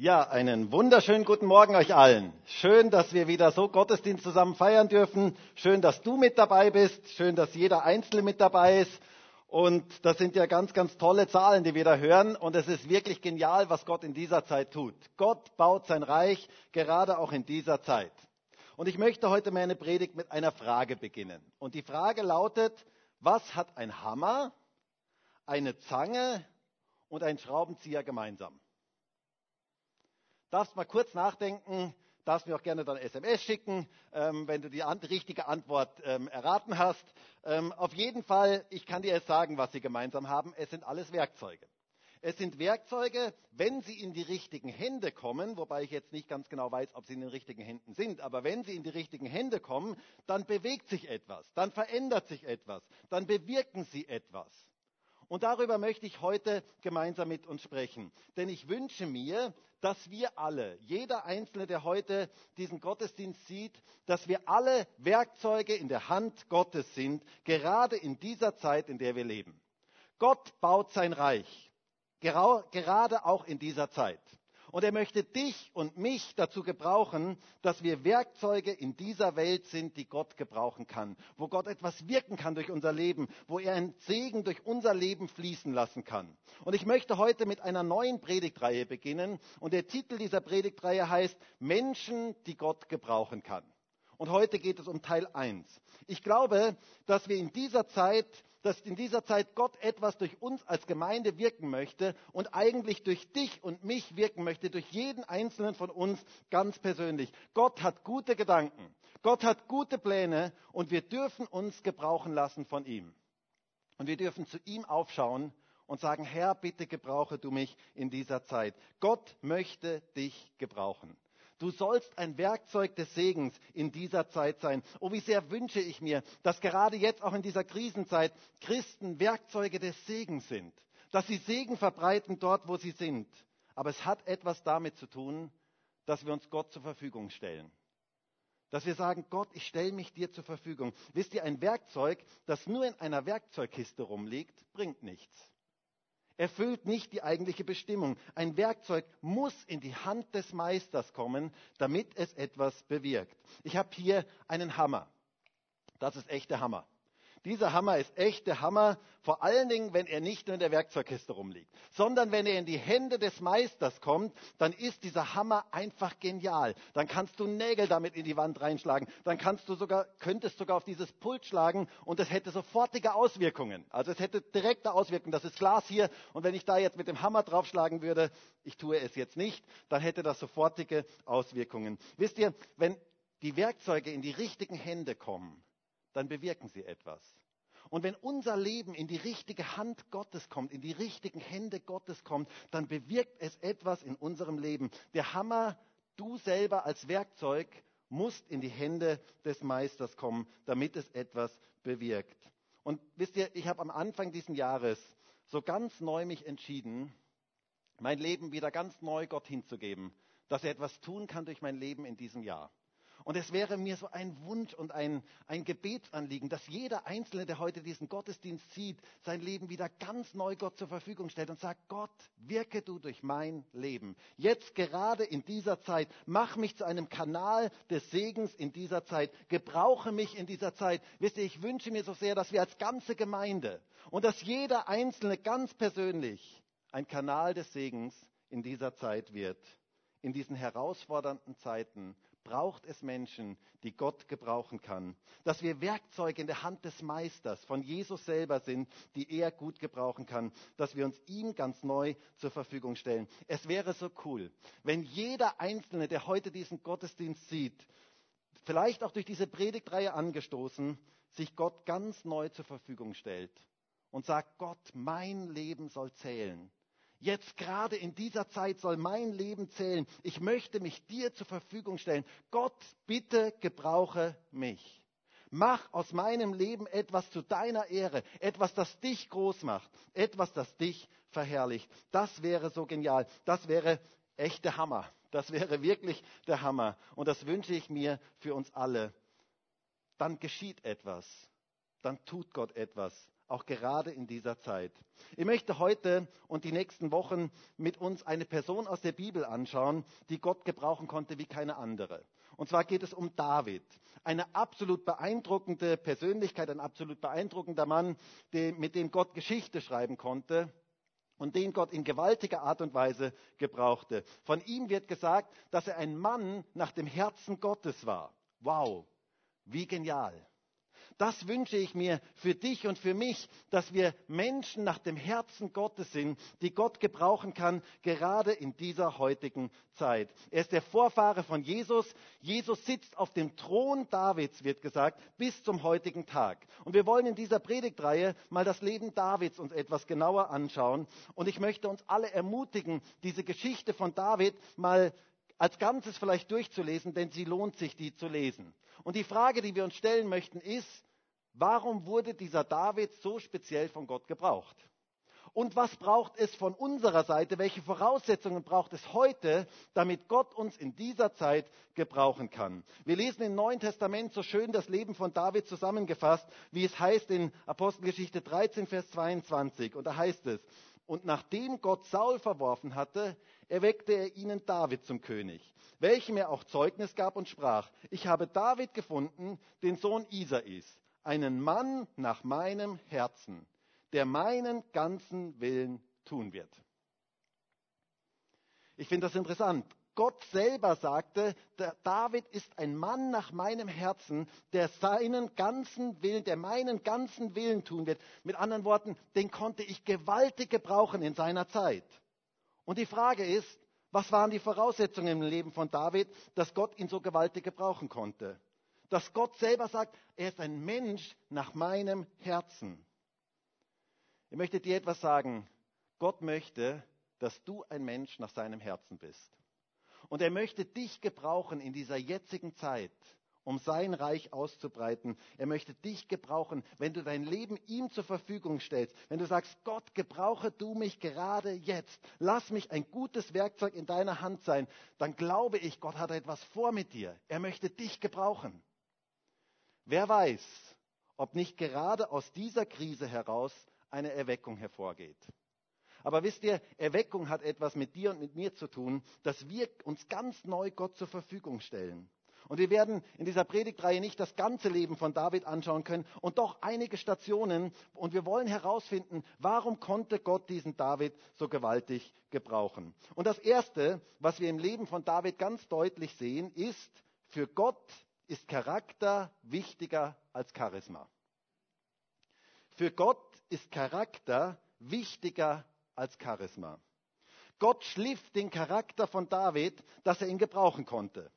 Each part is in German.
Ja, einen wunderschönen guten Morgen euch allen. Schön, dass wir wieder so Gottesdienst zusammen feiern dürfen. Schön, dass du mit dabei bist. Schön, dass jeder Einzelne mit dabei ist. Und das sind ja ganz, ganz tolle Zahlen, die wir da hören. Und es ist wirklich genial, was Gott in dieser Zeit tut. Gott baut sein Reich gerade auch in dieser Zeit. Und ich möchte heute meine Predigt mit einer Frage beginnen. Und die Frage lautet, was hat ein Hammer, eine Zange und ein Schraubenzieher gemeinsam? Darfst mal kurz nachdenken, darfst mir auch gerne dann SMS schicken, ähm, wenn du die an richtige Antwort ähm, erraten hast. Ähm, auf jeden Fall, ich kann dir jetzt sagen, was sie gemeinsam haben. Es sind alles Werkzeuge. Es sind Werkzeuge, wenn sie in die richtigen Hände kommen, wobei ich jetzt nicht ganz genau weiß, ob sie in den richtigen Händen sind, aber wenn sie in die richtigen Hände kommen, dann bewegt sich etwas, dann verändert sich etwas, dann bewirken sie etwas. Und darüber möchte ich heute gemeinsam mit uns sprechen. Denn ich wünsche mir, dass wir alle, jeder Einzelne, der heute diesen Gottesdienst sieht, dass wir alle Werkzeuge in der Hand Gottes sind, gerade in dieser Zeit, in der wir leben. Gott baut sein Reich, gerade auch in dieser Zeit. Und er möchte dich und mich dazu gebrauchen, dass wir Werkzeuge in dieser Welt sind, die Gott gebrauchen kann, wo Gott etwas wirken kann durch unser Leben, wo er einen Segen durch unser Leben fließen lassen kann. Und ich möchte heute mit einer neuen Predigtreihe beginnen. Und der Titel dieser Predigtreihe heißt Menschen, die Gott gebrauchen kann. Und heute geht es um Teil 1. Ich glaube, dass wir in dieser Zeit dass in dieser Zeit Gott etwas durch uns als Gemeinde wirken möchte und eigentlich durch dich und mich wirken möchte, durch jeden einzelnen von uns ganz persönlich. Gott hat gute Gedanken, Gott hat gute Pläne und wir dürfen uns gebrauchen lassen von ihm. Und wir dürfen zu ihm aufschauen und sagen, Herr, bitte gebrauche du mich in dieser Zeit. Gott möchte dich gebrauchen. Du sollst ein Werkzeug des Segens in dieser Zeit sein. Oh, wie sehr wünsche ich mir, dass gerade jetzt auch in dieser Krisenzeit Christen Werkzeuge des Segens sind. Dass sie Segen verbreiten dort, wo sie sind. Aber es hat etwas damit zu tun, dass wir uns Gott zur Verfügung stellen. Dass wir sagen, Gott, ich stelle mich dir zur Verfügung. Wisst ihr, ein Werkzeug, das nur in einer Werkzeugkiste rumliegt, bringt nichts erfüllt nicht die eigentliche Bestimmung. Ein Werkzeug muss in die Hand des Meisters kommen, damit es etwas bewirkt. Ich habe hier einen Hammer. Das ist echter Hammer. Dieser Hammer ist echt der Hammer, vor allen Dingen, wenn er nicht nur in der Werkzeugkiste rumliegt, sondern wenn er in die Hände des Meisters kommt, dann ist dieser Hammer einfach genial. Dann kannst du Nägel damit in die Wand reinschlagen, dann kannst du sogar, könntest sogar auf dieses Pult schlagen und es hätte sofortige Auswirkungen. Also es hätte direkte Auswirkungen. Das ist Glas hier und wenn ich da jetzt mit dem Hammer draufschlagen würde, ich tue es jetzt nicht, dann hätte das sofortige Auswirkungen. Wisst ihr, wenn die Werkzeuge in die richtigen Hände kommen, dann bewirken sie etwas. Und wenn unser Leben in die richtige Hand Gottes kommt, in die richtigen Hände Gottes kommt, dann bewirkt es etwas in unserem Leben. Der Hammer, du selber als Werkzeug, musst in die Hände des Meisters kommen, damit es etwas bewirkt. Und wisst ihr, ich habe am Anfang dieses Jahres so ganz neu mich entschieden, mein Leben wieder ganz neu Gott hinzugeben, dass er etwas tun kann durch mein Leben in diesem Jahr. Und es wäre mir so ein Wunsch und ein, ein Gebetsanliegen, dass jeder Einzelne, der heute diesen Gottesdienst sieht, sein Leben wieder ganz neu Gott zur Verfügung stellt und sagt, Gott, wirke du durch mein Leben. Jetzt gerade in dieser Zeit, mach mich zu einem Kanal des Segens in dieser Zeit. Gebrauche mich in dieser Zeit. Wisst ihr, ich wünsche mir so sehr, dass wir als ganze Gemeinde und dass jeder Einzelne ganz persönlich ein Kanal des Segens in dieser Zeit wird. In diesen herausfordernden Zeiten braucht es Menschen, die Gott gebrauchen kann. Dass wir Werkzeuge in der Hand des Meisters von Jesus selber sind, die er gut gebrauchen kann. Dass wir uns ihm ganz neu zur Verfügung stellen. Es wäre so cool, wenn jeder Einzelne, der heute diesen Gottesdienst sieht, vielleicht auch durch diese Predigtreihe angestoßen, sich Gott ganz neu zur Verfügung stellt und sagt, Gott, mein Leben soll zählen. Jetzt gerade in dieser Zeit soll mein Leben zählen. Ich möchte mich dir zur Verfügung stellen. Gott, bitte gebrauche mich. Mach aus meinem Leben etwas zu deiner Ehre, etwas, das dich groß macht, etwas, das dich verherrlicht. Das wäre so genial. Das wäre echt der Hammer. Das wäre wirklich der Hammer. Und das wünsche ich mir für uns alle. Dann geschieht etwas. Dann tut Gott etwas auch gerade in dieser Zeit. Ich möchte heute und die nächsten Wochen mit uns eine Person aus der Bibel anschauen, die Gott gebrauchen konnte wie keine andere. Und zwar geht es um David, eine absolut beeindruckende Persönlichkeit, ein absolut beeindruckender Mann, mit dem Gott Geschichte schreiben konnte und den Gott in gewaltiger Art und Weise gebrauchte. Von ihm wird gesagt, dass er ein Mann nach dem Herzen Gottes war. Wow, wie genial. Das wünsche ich mir für dich und für mich, dass wir Menschen nach dem Herzen Gottes sind, die Gott gebrauchen kann, gerade in dieser heutigen Zeit. Er ist der Vorfahre von Jesus. Jesus sitzt auf dem Thron Davids, wird gesagt, bis zum heutigen Tag. Und wir wollen in dieser Predigtreihe mal das Leben Davids uns etwas genauer anschauen. Und ich möchte uns alle ermutigen, diese Geschichte von David mal als Ganzes vielleicht durchzulesen, denn sie lohnt sich, die zu lesen. Und die Frage, die wir uns stellen möchten, ist, Warum wurde dieser David so speziell von Gott gebraucht? Und was braucht es von unserer Seite? Welche Voraussetzungen braucht es heute, damit Gott uns in dieser Zeit gebrauchen kann? Wir lesen im Neuen Testament so schön das Leben von David zusammengefasst, wie es heißt in Apostelgeschichte 13, Vers 22. Und da heißt es, und nachdem Gott Saul verworfen hatte, erweckte er ihnen David zum König, welchem er auch Zeugnis gab und sprach, ich habe David gefunden, den Sohn Isais einen Mann nach meinem Herzen, der meinen ganzen Willen tun wird. Ich finde das interessant. Gott selber sagte, David ist ein Mann nach meinem Herzen, der seinen ganzen Willen, der meinen ganzen Willen tun wird. Mit anderen Worten, den konnte ich gewaltig gebrauchen in seiner Zeit. Und die Frage ist, was waren die Voraussetzungen im Leben von David, dass Gott ihn so gewaltig gebrauchen konnte? dass Gott selber sagt, er ist ein Mensch nach meinem Herzen. Ich möchte dir etwas sagen. Gott möchte, dass du ein Mensch nach seinem Herzen bist. Und er möchte dich gebrauchen in dieser jetzigen Zeit, um sein Reich auszubreiten. Er möchte dich gebrauchen, wenn du dein Leben ihm zur Verfügung stellst. Wenn du sagst, Gott, gebrauche du mich gerade jetzt. Lass mich ein gutes Werkzeug in deiner Hand sein. Dann glaube ich, Gott hat etwas vor mit dir. Er möchte dich gebrauchen. Wer weiß, ob nicht gerade aus dieser Krise heraus eine Erweckung hervorgeht. Aber wisst ihr, Erweckung hat etwas mit dir und mit mir zu tun, dass wir uns ganz neu Gott zur Verfügung stellen. Und wir werden in dieser Predigtreihe nicht das ganze Leben von David anschauen können und doch einige Stationen. Und wir wollen herausfinden, warum konnte Gott diesen David so gewaltig gebrauchen. Und das Erste, was wir im Leben von David ganz deutlich sehen, ist, für Gott ist Charakter wichtiger als Charisma. Für Gott ist Charakter wichtiger als Charisma. Gott schliff den Charakter von David, dass er ihn gebrauchen konnte.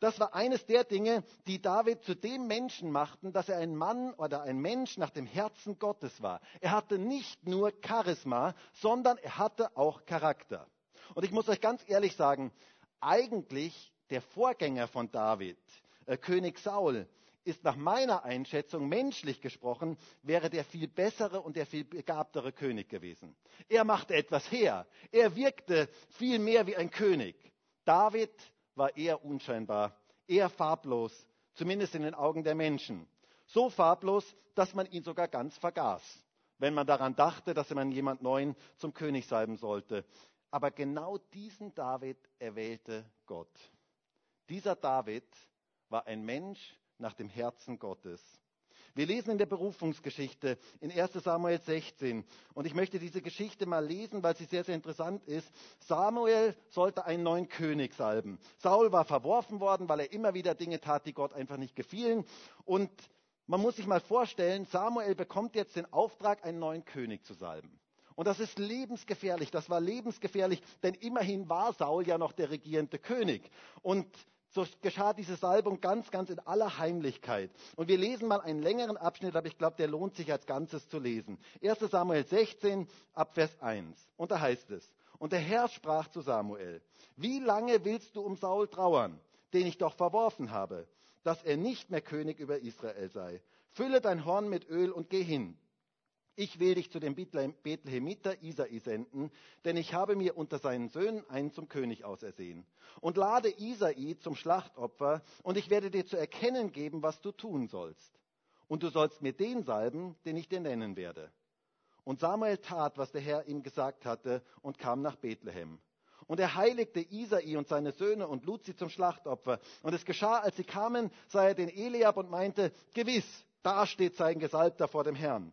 Das war eines der Dinge, die David zu dem Menschen machten, dass er ein Mann oder ein Mensch nach dem Herzen Gottes war. Er hatte nicht nur Charisma, sondern er hatte auch Charakter. Und ich muss euch ganz ehrlich sagen, eigentlich der Vorgänger von David, äh, König Saul ist nach meiner Einschätzung menschlich gesprochen, wäre der viel bessere und der viel begabtere König gewesen. Er machte etwas her. Er wirkte viel mehr wie ein König. David war eher unscheinbar, eher farblos, zumindest in den Augen der Menschen. So farblos, dass man ihn sogar ganz vergaß, wenn man daran dachte, dass man jemand Neuen zum König salben sollte. Aber genau diesen David erwählte Gott. Dieser David war ein Mensch nach dem Herzen Gottes. Wir lesen in der Berufungsgeschichte in 1 Samuel 16 und ich möchte diese Geschichte mal lesen, weil sie sehr, sehr interessant ist. Samuel sollte einen neuen König salben. Saul war verworfen worden, weil er immer wieder Dinge tat, die Gott einfach nicht gefielen. Und man muss sich mal vorstellen, Samuel bekommt jetzt den Auftrag, einen neuen König zu salben. Und das ist lebensgefährlich, das war lebensgefährlich, denn immerhin war Saul ja noch der regierende König. Und so geschah diese Salbung ganz, ganz in aller Heimlichkeit. Und wir lesen mal einen längeren Abschnitt, aber ich glaube, der lohnt sich als Ganzes zu lesen. 1 Samuel 16, ab Vers 1. Und da heißt es, und der Herr sprach zu Samuel, wie lange willst du um Saul trauern, den ich doch verworfen habe, dass er nicht mehr König über Israel sei? Fülle dein Horn mit Öl und geh hin ich will dich zu dem Bethlehemiter Isai senden, denn ich habe mir unter seinen Söhnen einen zum König ausersehen. Und lade Isai zum Schlachtopfer, und ich werde dir zu erkennen geben, was du tun sollst. Und du sollst mir den salben, den ich dir nennen werde. Und Samuel tat, was der Herr ihm gesagt hatte, und kam nach Bethlehem. Und er heiligte Isai und seine Söhne und lud sie zum Schlachtopfer. Und es geschah, als sie kamen, sah er den Eliab und meinte, gewiss, da steht sein Gesalbter vor dem Herrn.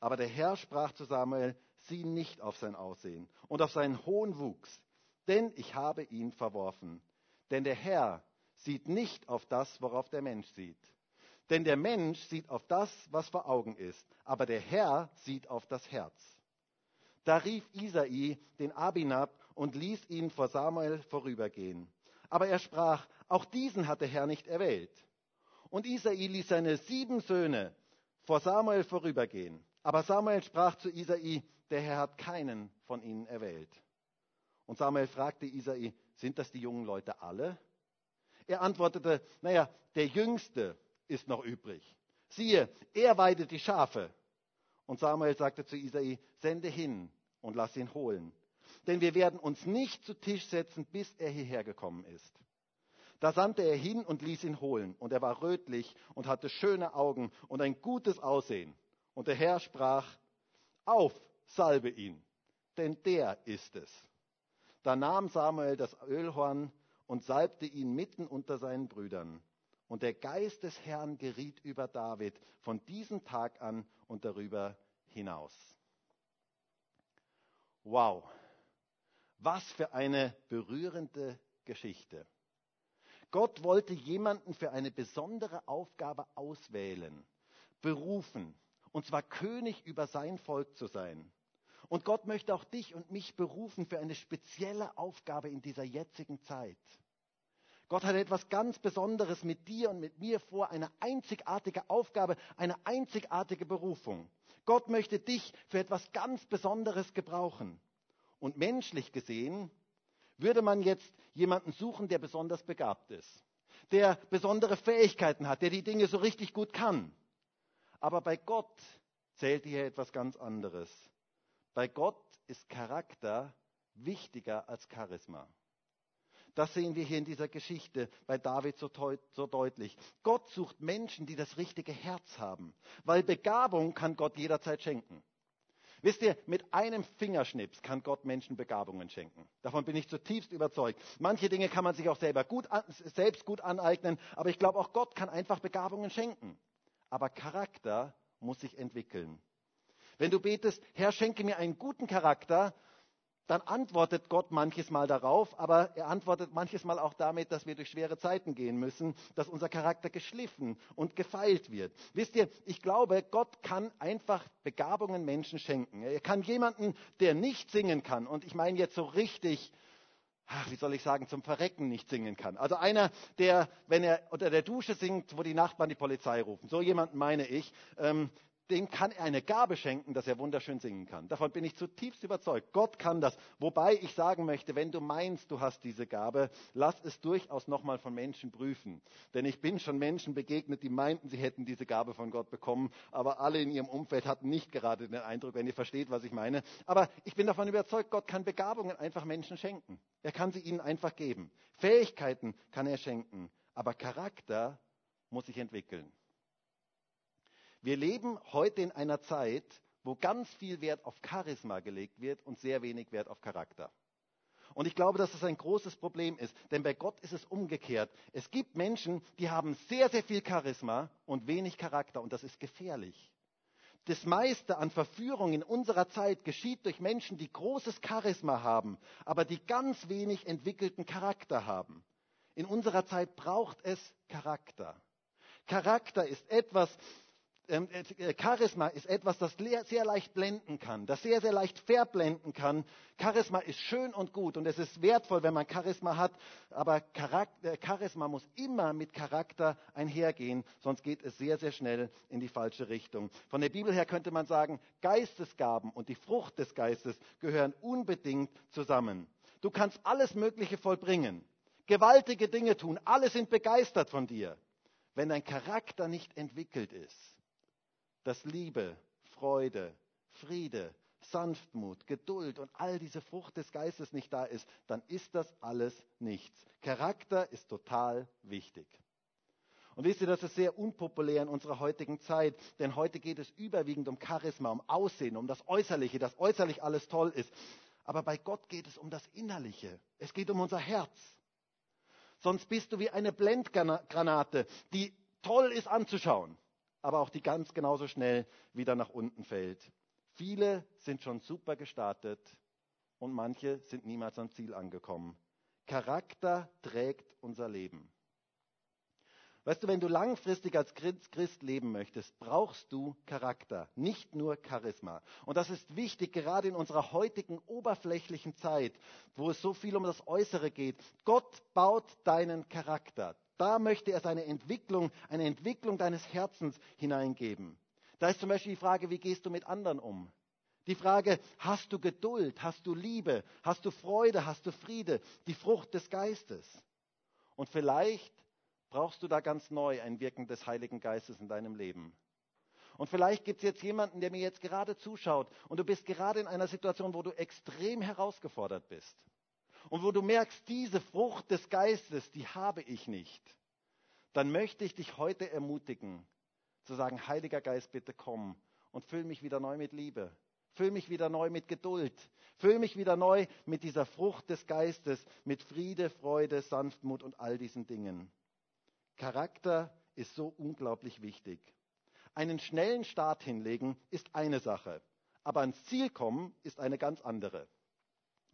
Aber der Herr sprach zu Samuel, sieh nicht auf sein Aussehen und auf seinen hohen Wuchs, denn ich habe ihn verworfen. Denn der Herr sieht nicht auf das, worauf der Mensch sieht. Denn der Mensch sieht auf das, was vor Augen ist, aber der Herr sieht auf das Herz. Da rief Isai den Abinab und ließ ihn vor Samuel vorübergehen. Aber er sprach, auch diesen hat der Herr nicht erwählt. Und Isai ließ seine sieben Söhne vor Samuel vorübergehen. Aber Samuel sprach zu Isai, der Herr hat keinen von ihnen erwählt. Und Samuel fragte Isai, sind das die jungen Leute alle? Er antwortete, naja, der Jüngste ist noch übrig. Siehe, er weidet die Schafe. Und Samuel sagte zu Isai, sende hin und lass ihn holen. Denn wir werden uns nicht zu Tisch setzen, bis er hierher gekommen ist. Da sandte er hin und ließ ihn holen. Und er war rötlich und hatte schöne Augen und ein gutes Aussehen. Und der Herr sprach, auf, salbe ihn, denn der ist es. Da nahm Samuel das Ölhorn und salbte ihn mitten unter seinen Brüdern. Und der Geist des Herrn geriet über David von diesem Tag an und darüber hinaus. Wow, was für eine berührende Geschichte. Gott wollte jemanden für eine besondere Aufgabe auswählen, berufen, und zwar König über sein Volk zu sein. Und Gott möchte auch dich und mich berufen für eine spezielle Aufgabe in dieser jetzigen Zeit. Gott hat etwas ganz Besonderes mit dir und mit mir vor, eine einzigartige Aufgabe, eine einzigartige Berufung. Gott möchte dich für etwas ganz Besonderes gebrauchen. Und menschlich gesehen würde man jetzt jemanden suchen, der besonders begabt ist, der besondere Fähigkeiten hat, der die Dinge so richtig gut kann. Aber bei Gott zählt hier etwas ganz anderes. Bei Gott ist Charakter wichtiger als Charisma. Das sehen wir hier in dieser Geschichte bei David so, so, deutlich. Gott sucht Menschen, die das richtige Herz haben, weil Begabung kann Gott jederzeit schenken. Wisst ihr, mit einem Fingerschnips kann Gott Menschen Begabungen schenken. Davon bin ich zutiefst überzeugt. Manche Dinge kann man sich auch selber gut, selbst gut aneignen, aber ich glaube auch Gott kann einfach Begabungen schenken. Aber Charakter muss sich entwickeln. Wenn du betest, Herr, schenke mir einen guten Charakter, dann antwortet Gott manches Mal darauf, aber er antwortet manches Mal auch damit, dass wir durch schwere Zeiten gehen müssen, dass unser Charakter geschliffen und gefeilt wird. Wisst ihr, ich glaube, Gott kann einfach Begabungen Menschen schenken. Er kann jemanden, der nicht singen kann, und ich meine jetzt so richtig, ach, wie soll ich sagen, zum Verrecken nicht singen kann. Also einer, der, wenn er unter der Dusche singt, wo die Nachbarn die Polizei rufen. So jemanden meine ich. Ähm, dem kann er eine Gabe schenken, dass er wunderschön singen kann. Davon bin ich zutiefst überzeugt. Gott kann das. Wobei ich sagen möchte, wenn du meinst, du hast diese Gabe, lass es durchaus nochmal von Menschen prüfen. Denn ich bin schon Menschen begegnet, die meinten, sie hätten diese Gabe von Gott bekommen, aber alle in ihrem Umfeld hatten nicht gerade den Eindruck, wenn ihr versteht, was ich meine. Aber ich bin davon überzeugt, Gott kann Begabungen einfach Menschen schenken. Er kann sie ihnen einfach geben. Fähigkeiten kann er schenken. Aber Charakter muss sich entwickeln. Wir leben heute in einer Zeit, wo ganz viel Wert auf Charisma gelegt wird und sehr wenig Wert auf Charakter. Und ich glaube, dass das ein großes Problem ist, denn bei Gott ist es umgekehrt. Es gibt Menschen, die haben sehr, sehr viel Charisma und wenig Charakter und das ist gefährlich. Das meiste an Verführung in unserer Zeit geschieht durch Menschen, die großes Charisma haben, aber die ganz wenig entwickelten Charakter haben. In unserer Zeit braucht es Charakter. Charakter ist etwas, Charisma ist etwas, das sehr leicht blenden kann, das sehr, sehr leicht verblenden kann. Charisma ist schön und gut und es ist wertvoll, wenn man Charisma hat, aber äh, Charisma muss immer mit Charakter einhergehen, sonst geht es sehr, sehr schnell in die falsche Richtung. Von der Bibel her könnte man sagen, Geistesgaben und die Frucht des Geistes gehören unbedingt zusammen. Du kannst alles Mögliche vollbringen, gewaltige Dinge tun, alle sind begeistert von dir. Wenn dein Charakter nicht entwickelt ist, dass Liebe, Freude, Friede, Sanftmut, Geduld und all diese Frucht des Geistes nicht da ist, dann ist das alles nichts. Charakter ist total wichtig. Und wisst ihr, das ist sehr unpopulär in unserer heutigen Zeit, denn heute geht es überwiegend um Charisma, um Aussehen, um das Äußerliche, dass äußerlich alles toll ist. Aber bei Gott geht es um das Innerliche. Es geht um unser Herz. Sonst bist du wie eine Blendgranate, die toll ist anzuschauen, aber auch die ganz genauso schnell wieder nach unten fällt. Viele sind schon super gestartet und manche sind niemals am Ziel angekommen. Charakter trägt unser Leben. Weißt du, wenn du langfristig als Christ leben möchtest, brauchst du Charakter, nicht nur Charisma. Und das ist wichtig, gerade in unserer heutigen oberflächlichen Zeit, wo es so viel um das Äußere geht. Gott baut deinen Charakter. Da möchte er seine Entwicklung, eine Entwicklung deines Herzens hineingeben. Da ist zum Beispiel die Frage, wie gehst du mit anderen um? Die Frage, hast du Geduld, hast du Liebe, hast du Freude, hast du Friede, die Frucht des Geistes? Und vielleicht brauchst du da ganz neu ein Wirken des Heiligen Geistes in deinem Leben. Und vielleicht gibt es jetzt jemanden, der mir jetzt gerade zuschaut und du bist gerade in einer Situation, wo du extrem herausgefordert bist und wo du merkst, diese Frucht des Geistes, die habe ich nicht. Dann möchte ich dich heute ermutigen, zu sagen, Heiliger Geist, bitte komm und füll mich wieder neu mit Liebe. Füll mich wieder neu mit Geduld. Füll mich wieder neu mit dieser Frucht des Geistes, mit Friede, Freude, Sanftmut und all diesen Dingen. Charakter ist so unglaublich wichtig. Einen schnellen Start hinlegen ist eine Sache, aber ans Ziel kommen ist eine ganz andere.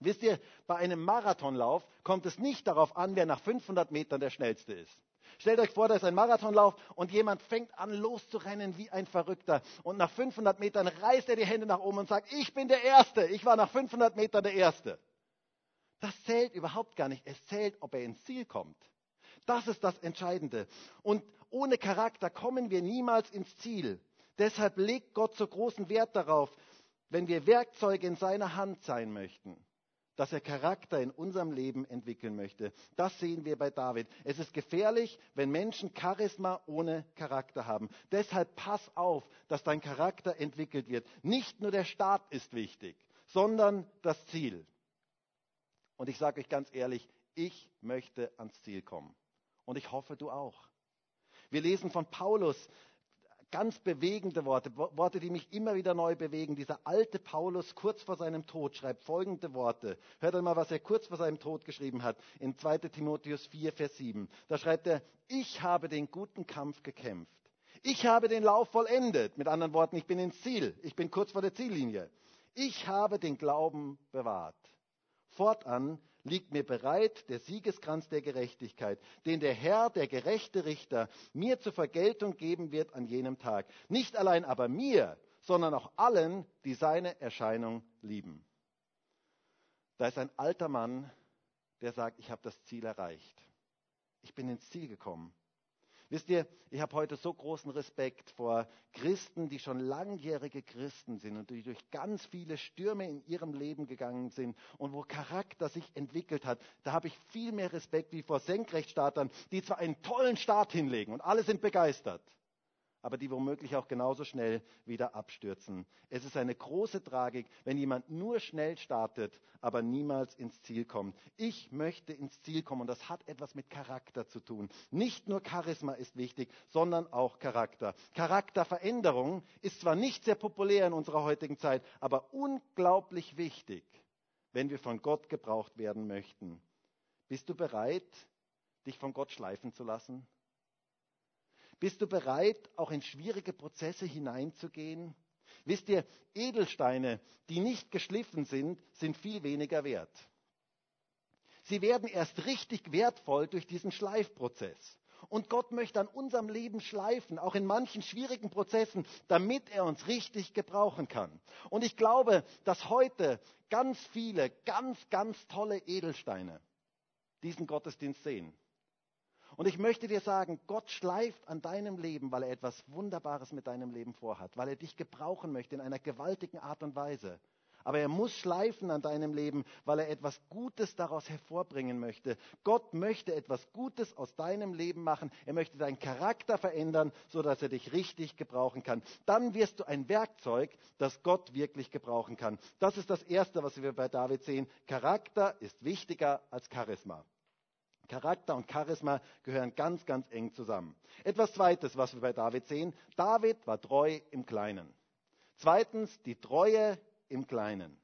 Wisst ihr, bei einem Marathonlauf kommt es nicht darauf an, wer nach 500 Metern der schnellste ist. Stellt euch vor, da ist ein Marathonlauf und jemand fängt an loszurennen wie ein Verrückter. Und nach 500 Metern reißt er die Hände nach oben und sagt, ich bin der Erste. Ich war nach 500 Metern der Erste. Das zählt überhaupt gar nicht. Es zählt, ob er ins Ziel kommt. Das ist das Entscheidende. Und ohne Charakter kommen wir niemals ins Ziel. Deshalb legt Gott so großen Wert darauf, wenn wir Werkzeuge in seiner Hand sein möchten, dass er Charakter in unserem Leben entwickeln möchte. Das sehen wir bei David. Es ist gefährlich, wenn Menschen Charisma ohne Charakter haben. Deshalb pass auf, dass dein Charakter entwickelt wird. Nicht nur der Start ist wichtig, sondern das Ziel. Und ich sage euch ganz ehrlich, ich möchte ans Ziel kommen. Und ich hoffe, du auch. Wir lesen von Paulus ganz bewegende Worte, Worte, die mich immer wieder neu bewegen. Dieser alte Paulus kurz vor seinem Tod schreibt folgende Worte. Hört einmal, was er kurz vor seinem Tod geschrieben hat in 2 Timotheus 4, Vers 7. Da schreibt er, ich habe den guten Kampf gekämpft. Ich habe den Lauf vollendet. Mit anderen Worten, ich bin ins Ziel. Ich bin kurz vor der Ziellinie. Ich habe den Glauben bewahrt. Fortan liegt mir bereit der Siegeskranz der Gerechtigkeit, den der Herr, der gerechte Richter, mir zur Vergeltung geben wird an jenem Tag. Nicht allein aber mir, sondern auch allen, die seine Erscheinung lieben. Da ist ein alter Mann, der sagt, ich habe das Ziel erreicht. Ich bin ins Ziel gekommen. Wisst ihr, ich habe heute so großen Respekt vor Christen, die schon langjährige Christen sind und die durch ganz viele Stürme in ihrem Leben gegangen sind und wo Charakter sich entwickelt hat. Da habe ich viel mehr Respekt wie vor Senkrechtstartern, die zwar einen tollen Start hinlegen und alle sind begeistert, aber die womöglich auch genauso schnell wieder abstürzen. Es ist eine große Tragik, wenn jemand nur schnell startet, aber niemals ins Ziel kommt. Ich möchte ins Ziel kommen und das hat etwas mit Charakter zu tun. Nicht nur Charisma ist wichtig, sondern auch Charakter. Charakterveränderung ist zwar nicht sehr populär in unserer heutigen Zeit, aber unglaublich wichtig, wenn wir von Gott gebraucht werden möchten. Bist du bereit, dich von Gott schleifen zu lassen? Bist du bereit, auch in schwierige Prozesse hineinzugehen? Wisst ihr, Edelsteine, die nicht geschliffen sind, sind viel weniger wert. Sie werden erst richtig wertvoll durch diesen Schleifprozess. Und Gott möchte an unserem Leben schleifen, auch in manchen schwierigen Prozessen, damit er uns richtig gebrauchen kann. Und ich glaube, dass heute ganz viele, ganz, ganz tolle Edelsteine diesen Gottesdienst sehen. Und ich möchte dir sagen, Gott schleift an deinem Leben, weil er etwas Wunderbares mit deinem Leben vorhat, weil er dich gebrauchen möchte in einer gewaltigen Art und Weise. Aber er muss schleifen an deinem Leben, weil er etwas Gutes daraus hervorbringen möchte. Gott möchte etwas Gutes aus deinem Leben machen. Er möchte deinen Charakter verändern, sodass er dich richtig gebrauchen kann. Dann wirst du ein Werkzeug, das Gott wirklich gebrauchen kann. Das ist das Erste, was wir bei David sehen. Charakter ist wichtiger als Charisma. Charakter und Charisma gehören ganz, ganz eng zusammen. Etwas Zweites, was wir bei David sehen. David war treu im Kleinen. Zweitens, die Treue im Kleinen.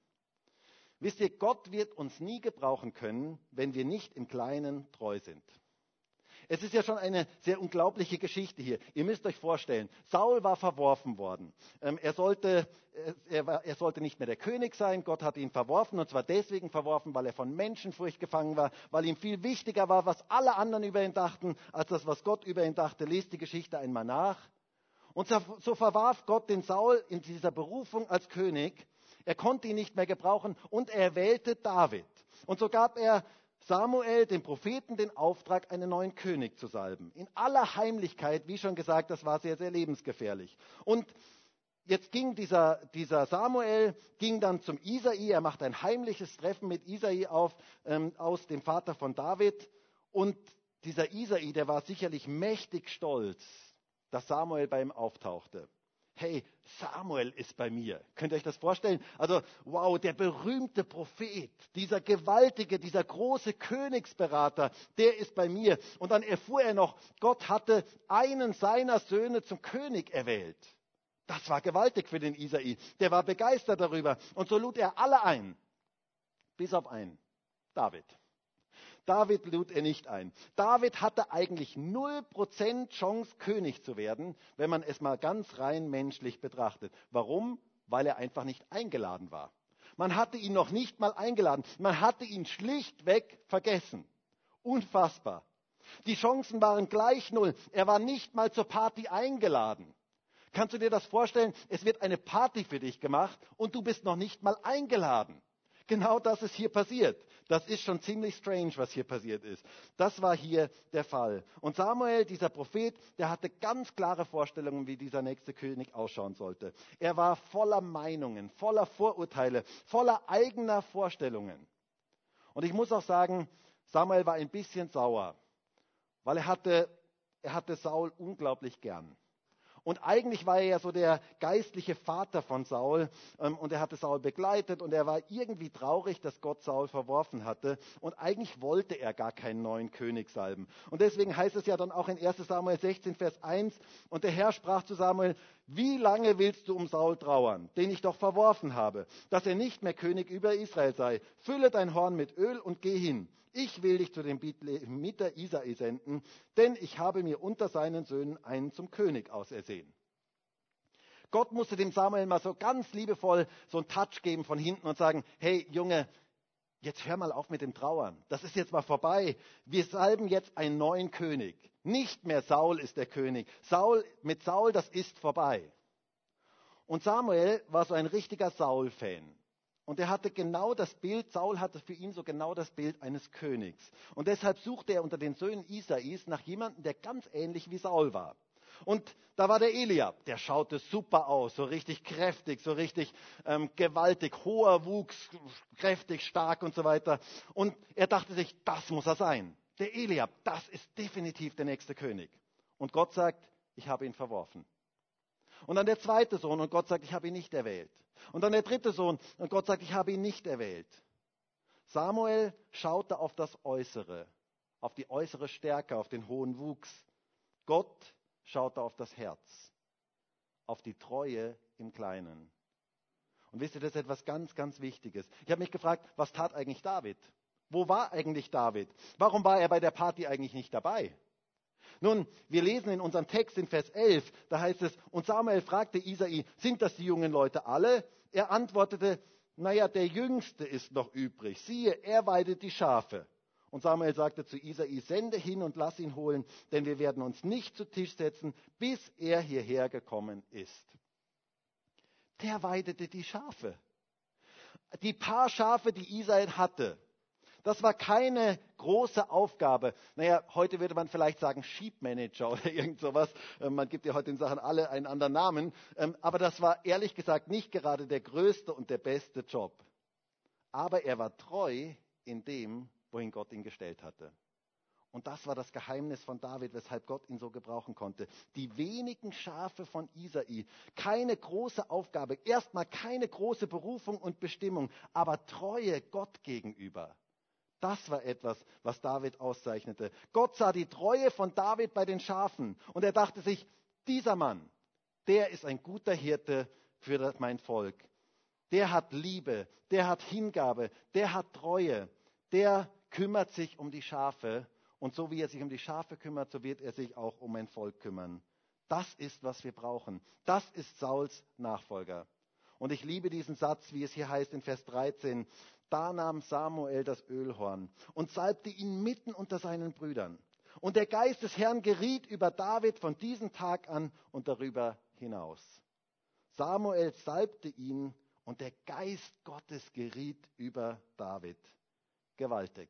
Wisst ihr, Gott wird uns nie gebrauchen können, wenn wir nicht im Kleinen treu sind. Es ist ja schon eine sehr unglaubliche Geschichte hier. Ihr müsst euch vorstellen, Saul war verworfen worden. Ähm, er, sollte, äh, er, war, er sollte nicht mehr der König sein. Gott hat ihn verworfen und zwar deswegen verworfen, weil er von Menschenfurcht gefangen war, weil ihm viel wichtiger war, was alle anderen über ihn dachten, als das, was Gott über ihn dachte. Lest die Geschichte einmal nach. Und so, verwarf Gott den Saul in dieser Berufung als König. Er konnte ihn nicht mehr gebrauchen und er wählte David. Und so gab er Samuel, dem Propheten, den Auftrag, einen neuen König zu salben. In aller Heimlichkeit, wie schon gesagt, das war sehr, sehr lebensgefährlich. Und jetzt ging dieser, dieser Samuel, ging dann zum Isai, er macht ein heimliches Treffen mit Isai auf, ähm, aus dem Vater von David. Und dieser Isai, der war sicherlich mächtig stolz, dass Samuel bei ihm auftauchte hey, Samuel ist bei mir. Könnt ihr euch das vorstellen? Also, wow, der berühmte Prophet, dieser gewaltige, dieser große Königsberater, der ist bei mir. Und dann erfuhr er noch, Gott hatte einen seiner Söhne zum König erwählt. Das war gewaltig für den Isai. Der war begeistert darüber. Und so lud er alle ein. Bis auf einen. David. David lud er nicht ein. David hatte eigentlich 0% Chance, König zu werden, wenn man es mal ganz rein menschlich betrachtet. Warum? Weil er einfach nicht eingeladen war. Man hatte ihn noch nicht mal eingeladen. Man hatte ihn schlichtweg vergessen. Unfassbar. Die Chancen waren gleich null. Er war nicht mal zur Party eingeladen. Kannst du dir das vorstellen? Es wird eine Party für dich gemacht und du bist noch nicht mal eingeladen. Genau das ist hier passiert. Das ist schon ziemlich strange, was hier passiert ist. Das war hier der Fall. Und Samuel, dieser Prophet, der hatte ganz klare Vorstellungen, wie dieser nächste König ausschauen sollte. Er war voller Meinungen, voller Vorurteile, voller eigener Vorstellungen. Und ich muss auch sagen, Samuel war ein bisschen sauer, weil er hatte, er hatte Saul unglaublich gern. Und eigentlich war er ja so der geistliche Vater von Saul ähm, und er hatte Saul begleitet und er war irgendwie traurig, dass Gott Saul verworfen hatte und eigentlich wollte er gar keinen neuen König salben. Und deswegen heißt es ja dann auch in 1 Samuel 16, Vers 1, und der Herr sprach zu Samuel, wie lange willst du um Saul trauern, den ich doch verworfen habe, dass er nicht mehr König über Israel sei? Fülle dein Horn mit Öl und geh hin. Ich will dich zu dem Mieter Isai senden, denn ich habe mir unter seinen Söhnen einen zum König ausersehen. Gott musste dem Samuel mal so ganz liebevoll so einen Touch geben von hinten und sagen, hey Junge, jetzt hör mal auf mit dem Trauern. Das ist jetzt mal vorbei. Wir salben jetzt einen neuen König. Nicht mehr Saul ist der König. Saul, mit Saul, das ist vorbei. Und Samuel war so ein richtiger Saul-Fan. Und er hatte genau das Bild, Saul hatte für ihn so genau das Bild eines Königs. Und deshalb suchte er unter den Söhnen Isais nach jemandem, der ganz ähnlich wie Saul war. Und da war der Eliab, der schaute super aus, so richtig kräftig, so richtig ähm, gewaltig, hoher Wuchs, kräftig, stark und so weiter. Und er dachte sich, das muss er sein. Der Eliab, das ist definitiv der nächste König. Und Gott sagt, ich habe ihn verworfen. Und dann der zweite Sohn und Gott sagt, ich habe ihn nicht erwählt. Und dann der dritte Sohn und Gott sagt, ich habe ihn nicht erwählt. Samuel schaute auf das Äußere, auf die äußere Stärke, auf den hohen Wuchs. Gott schaute auf das Herz, auf die Treue im Kleinen. Und wisst ihr, das ist etwas ganz, ganz Wichtiges. Ich habe mich gefragt, was tat eigentlich David? Wo war eigentlich David? Warum war er bei der Party eigentlich nicht dabei? Nun, wir lesen in unserem Text in Vers 11, da heißt es, und Samuel fragte Isai, sind das die jungen Leute alle? Er antwortete, naja, der Jüngste ist noch übrig. Siehe, er weidet die Schafe. Und Samuel sagte zu Isai, sende hin und lass ihn holen, denn wir werden uns nicht zu Tisch setzen, bis er hierher gekommen ist. Der weidete die Schafe. Die paar Schafe, die Israel hatte, das war keine große Aufgabe. Naja, heute würde man vielleicht sagen Sheep Manager oder irgend sowas. Ähm, man gibt ja heute den Sachen alle einen anderen Namen. Ähm, aber das war ehrlich gesagt nicht gerade der größte und der beste Job. Aber er war treu in dem, wohin Gott ihn gestellt hatte. Und das war das Geheimnis von David, weshalb Gott ihn so gebrauchen konnte. Die wenigen Schafe von Isai. Keine große Aufgabe. Erstmal keine große Berufung und Bestimmung, aber Treue Gott gegenüber. Das war etwas, was David auszeichnete. Gott sah die Treue von David bei den Schafen und er dachte sich, dieser Mann, der ist ein guter Hirte für mein Volk. Der hat Liebe, der hat Hingabe, der hat Treue, der kümmert sich um die Schafe und so wie er sich um die Schafe kümmert, so wird er sich auch um mein Volk kümmern. Das ist, was wir brauchen. Das ist Sauls Nachfolger. Und ich liebe diesen Satz, wie es hier heißt in Vers 13. Da nahm Samuel das Ölhorn und salbte ihn mitten unter seinen Brüdern. Und der Geist des Herrn geriet über David von diesem Tag an und darüber hinaus. Samuel salbte ihn und der Geist Gottes geriet über David. Gewaltig.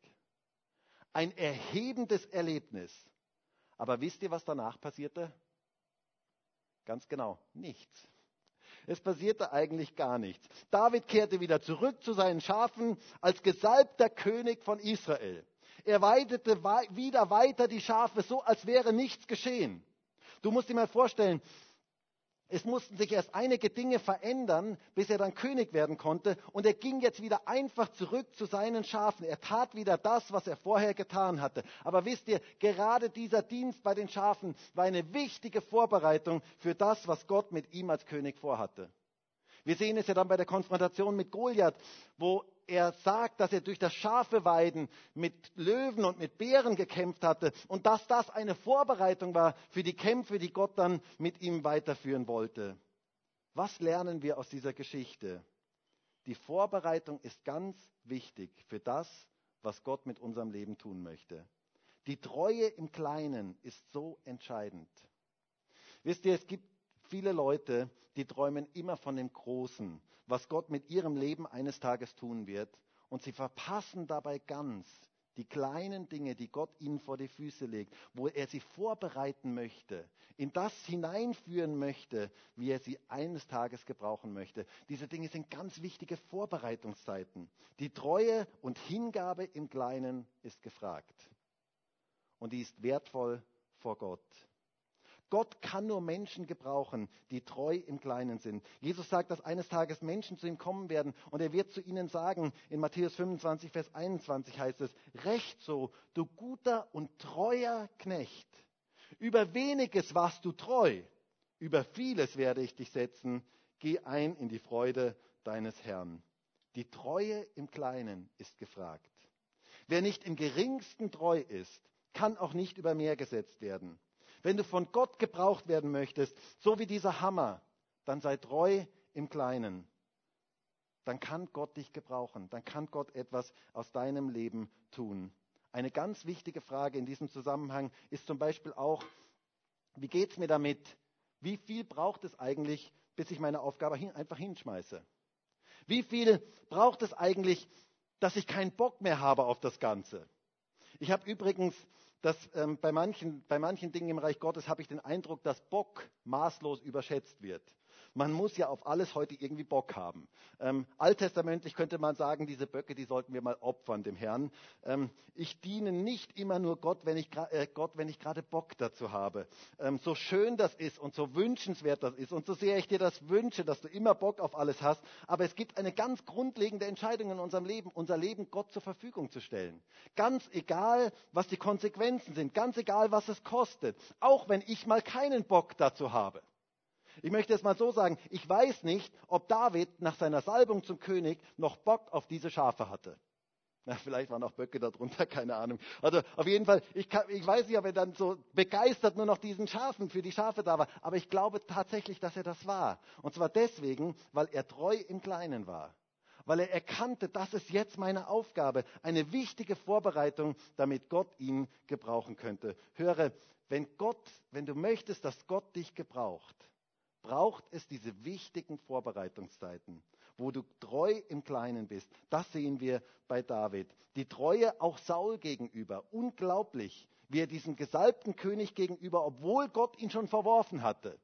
Ein erhebendes Erlebnis. Aber wisst ihr, was danach passierte? Ganz genau, nichts. Es passierte eigentlich gar nichts. David kehrte wieder zurück zu seinen Schafen als gesalbter König von Israel. Er weidete wieder weiter die Schafe, so als wäre nichts geschehen. Du musst dir mal vorstellen, es mussten sich erst einige Dinge verändern, bis er dann König werden konnte. Und er ging jetzt wieder einfach zurück zu seinen Schafen. Er tat wieder das, was er vorher getan hatte. Aber wisst ihr, gerade dieser Dienst bei den Schafen war eine wichtige Vorbereitung für das, was Gott mit ihm als König vorhatte. Wir sehen es ja dann bei der Konfrontation mit Goliath, wo er sagt, dass er durch das Schafeweiden mit Löwen und mit Bären gekämpft hatte und dass das eine Vorbereitung war für die Kämpfe, die Gott dann mit ihm weiterführen wollte. Was lernen wir aus dieser Geschichte? Die Vorbereitung ist ganz wichtig für das, was Gott mit unserem Leben tun möchte. Die Treue im Kleinen ist so entscheidend. Wisst ihr, es gibt viele Leute, die träumen immer von dem Großen, was Gott mit ihrem Leben eines Tages tun wird. Und sie verpassen dabei ganz die kleinen Dinge, die Gott ihnen vor die Füße legt, wo er sie vorbereiten möchte, in das hineinführen möchte, wie er sie eines Tages gebrauchen möchte. Diese Dinge sind ganz wichtige Vorbereitungszeiten. Die Treue und Hingabe im Kleinen ist gefragt. Und die ist wertvoll vor Gott. Gott kann nur Menschen gebrauchen, die treu im Kleinen sind. Jesus sagt, dass eines Tages Menschen zu ihm kommen werden und er wird zu ihnen sagen, in Matthäus 25, Vers 21 heißt es, Recht so, du guter und treuer Knecht. Über weniges warst du treu, über vieles werde ich dich setzen. Geh ein in die Freude deines Herrn. Die Treue im Kleinen ist gefragt. Wer nicht im geringsten treu ist, kann auch nicht über mehr gesetzt werden. Wenn du von Gott gebraucht werden möchtest, so wie dieser Hammer, dann sei treu im Kleinen. Dann kann Gott dich gebrauchen. Dann kann Gott etwas aus deinem Leben tun. Eine ganz wichtige Frage in diesem Zusammenhang ist zum Beispiel auch, wie geht es mir damit? Wie viel braucht es eigentlich, bis ich meine Aufgabe hin, einfach hinschmeiße? Wie viel braucht es eigentlich, dass ich keinen Bock mehr habe auf das Ganze? Ich habe übrigens dass ähm, bei, manchen, bei manchen Dingen im Reich Gottes habe ich den Eindruck, dass Bock maßlos überschätzt wird. Man muss ja auf alles heute irgendwie Bock haben. Ähm, alttestamentlich könnte man sagen, diese Böcke, die sollten wir mal opfern dem Herrn. Ähm, ich diene nicht immer nur Gott, wenn ich, äh, Gott, wenn ich gerade Bock dazu habe. Ähm, so schön das ist und so wünschenswert das ist und so sehr ich dir das wünsche, dass du immer Bock auf alles hast. Aber es gibt eine ganz grundlegende Entscheidung in unserem Leben, unser Leben Gott zur Verfügung zu stellen. Ganz egal, was die Konsequenzen sind, ganz egal, was es kostet. Auch wenn ich mal keinen Bock dazu habe. Ich möchte es mal so sagen, ich weiß nicht, ob David nach seiner Salbung zum König noch Bock auf diese Schafe hatte. Na, vielleicht waren auch Böcke darunter, keine Ahnung. Also auf jeden Fall, ich, kann, ich weiß nicht, ob er dann so begeistert nur noch diesen Schafen, für die Schafe da war, aber ich glaube tatsächlich, dass er das war. Und zwar deswegen, weil er treu im Kleinen war. Weil er erkannte, das ist jetzt meine Aufgabe, eine wichtige Vorbereitung, damit Gott ihn gebrauchen könnte. Höre, wenn Gott, wenn du möchtest, dass Gott dich gebraucht, braucht es diese wichtigen Vorbereitungszeiten, wo du treu im Kleinen bist. Das sehen wir bei David. Die Treue auch Saul gegenüber. Unglaublich, wie er diesem gesalbten König gegenüber, obwohl Gott ihn schon verworfen hatte,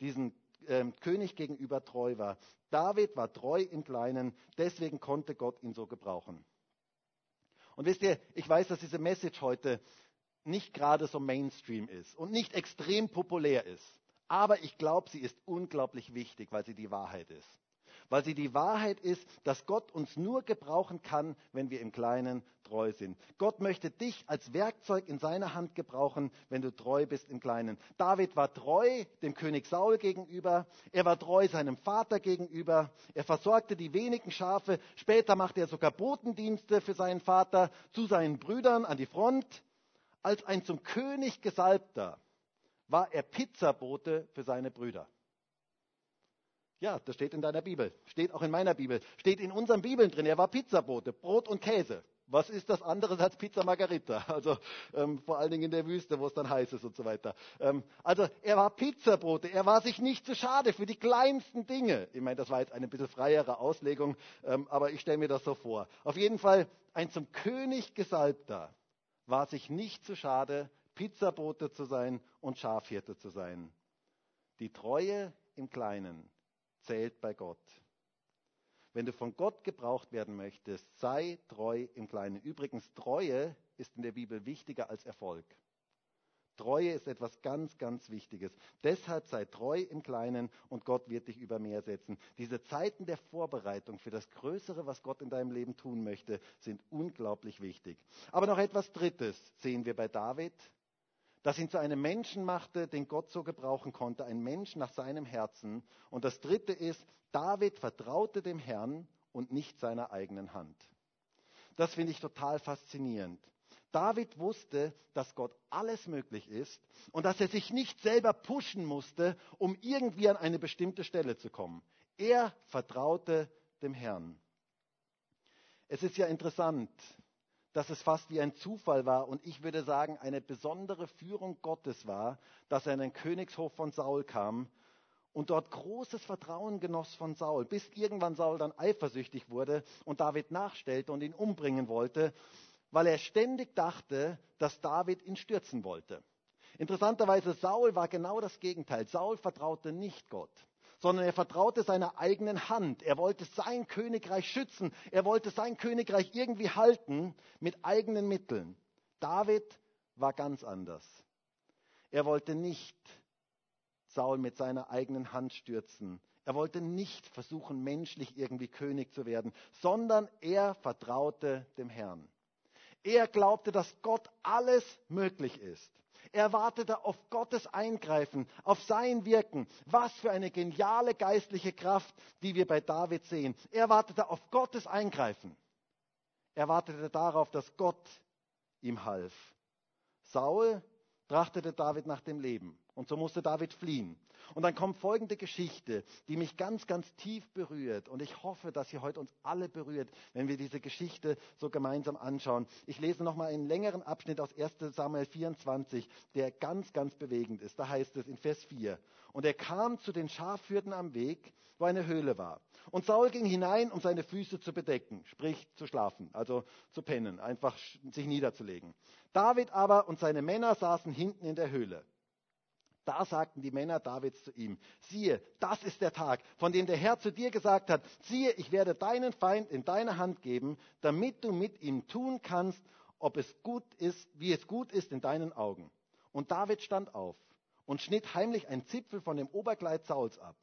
diesen ähm, König gegenüber treu war. David war treu im Kleinen, deswegen konnte Gott ihn so gebrauchen. Und wisst ihr, ich weiß, dass diese Message heute nicht gerade so Mainstream ist und nicht extrem populär ist. Aber ich glaube, sie ist unglaublich wichtig, weil sie die Wahrheit ist. weil sie die Wahrheit ist, dass Gott uns nur gebrauchen kann, wenn wir im Kleinen treu sind. Gott möchte dich als Werkzeug in seiner Hand gebrauchen, wenn du treu bist im Kleinen. David war treu dem König Saul gegenüber, er war treu seinem Vater gegenüber, er versorgte die wenigen Schafe, später machte er sogar Botendienste für seinen Vater zu seinen Brüdern an die Front. Als ein zum König Gesalbter war er Pizzabote für seine Brüder. Ja, das steht in deiner Bibel, steht auch in meiner Bibel, steht in unseren Bibeln drin. Er war Pizzabote, Brot und Käse. Was ist das anderes als Pizza Margarita? Also ähm, vor allen Dingen in der Wüste, wo es dann heiß ist und so weiter. Ähm, also er war Pizzabote, er war sich nicht zu schade für die kleinsten Dinge. Ich meine, das war jetzt eine bisschen freiere Auslegung, ähm, aber ich stelle mir das so vor. Auf jeden Fall ein zum König gesalbter war sich nicht zu schade, Pizzabote zu sein und Schafhirte zu sein. Die Treue im Kleinen zählt bei Gott. Wenn du von Gott gebraucht werden möchtest, sei treu im Kleinen. Übrigens, Treue ist in der Bibel wichtiger als Erfolg. Treue ist etwas ganz, ganz Wichtiges. Deshalb sei treu im Kleinen und Gott wird dich über mehr setzen. Diese Zeiten der Vorbereitung für das Größere, was Gott in deinem Leben tun möchte, sind unglaublich wichtig. Aber noch etwas Drittes sehen wir bei David das ihn zu einem Menschen machte, den Gott so gebrauchen konnte, ein Mensch nach seinem Herzen. Und das Dritte ist, David vertraute dem Herrn und nicht seiner eigenen Hand. Das finde ich total faszinierend. David wusste, dass Gott alles möglich ist und dass er sich nicht selber pushen musste, um irgendwie an eine bestimmte Stelle zu kommen. Er vertraute dem Herrn. Es ist ja interessant, dass es fast wie ein Zufall war und ich würde sagen, eine besondere Führung Gottes war, dass er in den Königshof von Saul kam und dort großes Vertrauen genoss von Saul, bis irgendwann Saul dann eifersüchtig wurde und David nachstellte und ihn umbringen wollte, weil er ständig dachte, dass David ihn stürzen wollte. Interessanterweise, Saul war genau das Gegenteil. Saul vertraute nicht Gott sondern er vertraute seiner eigenen Hand. Er wollte sein Königreich schützen. Er wollte sein Königreich irgendwie halten mit eigenen Mitteln. David war ganz anders. Er wollte nicht Saul mit seiner eigenen Hand stürzen. Er wollte nicht versuchen, menschlich irgendwie König zu werden, sondern er vertraute dem Herrn. Er glaubte, dass Gott alles möglich ist. Er wartete auf Gottes Eingreifen, auf sein Wirken. Was für eine geniale geistliche Kraft, die wir bei David sehen. Er wartete auf Gottes Eingreifen. Er wartete darauf, dass Gott ihm half. Saul trachtete David nach dem Leben. Und so musste David fliehen. Und dann kommt folgende Geschichte, die mich ganz, ganz tief berührt. Und ich hoffe, dass sie heute uns alle berührt, wenn wir diese Geschichte so gemeinsam anschauen. Ich lese nochmal einen längeren Abschnitt aus 1 Samuel 24, der ganz, ganz bewegend ist. Da heißt es in Vers 4. Und er kam zu den Schafhürden am Weg, wo eine Höhle war. Und Saul ging hinein, um seine Füße zu bedecken, sprich zu schlafen, also zu pennen, einfach sich niederzulegen. David aber und seine Männer saßen hinten in der Höhle. Da sagten die Männer Davids zu ihm, siehe, das ist der Tag, von dem der Herr zu dir gesagt hat, siehe, ich werde deinen Feind in deine Hand geben, damit du mit ihm tun kannst, ob es gut ist, wie es gut ist in deinen Augen. Und David stand auf und schnitt heimlich ein Zipfel von dem Oberkleid Sauls ab.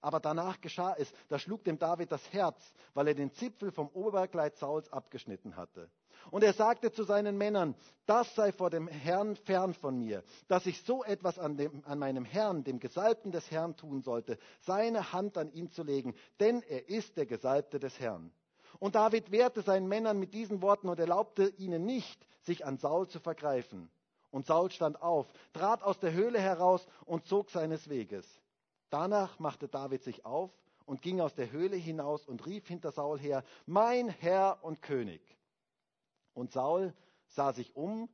Aber danach geschah es, da schlug dem David das Herz, weil er den Zipfel vom Oberkleid Sauls abgeschnitten hatte. Und er sagte zu seinen Männern, das sei vor dem Herrn fern von mir, dass ich so etwas an, dem, an meinem Herrn, dem Gesalbten des Herrn tun sollte, seine Hand an ihn zu legen, denn er ist der Gesalbte des Herrn. Und David wehrte seinen Männern mit diesen Worten und erlaubte ihnen nicht, sich an Saul zu vergreifen. Und Saul stand auf, trat aus der Höhle heraus und zog seines Weges. Danach machte David sich auf und ging aus der Höhle hinaus und rief hinter Saul her, mein Herr und König. Und Saul sah sich um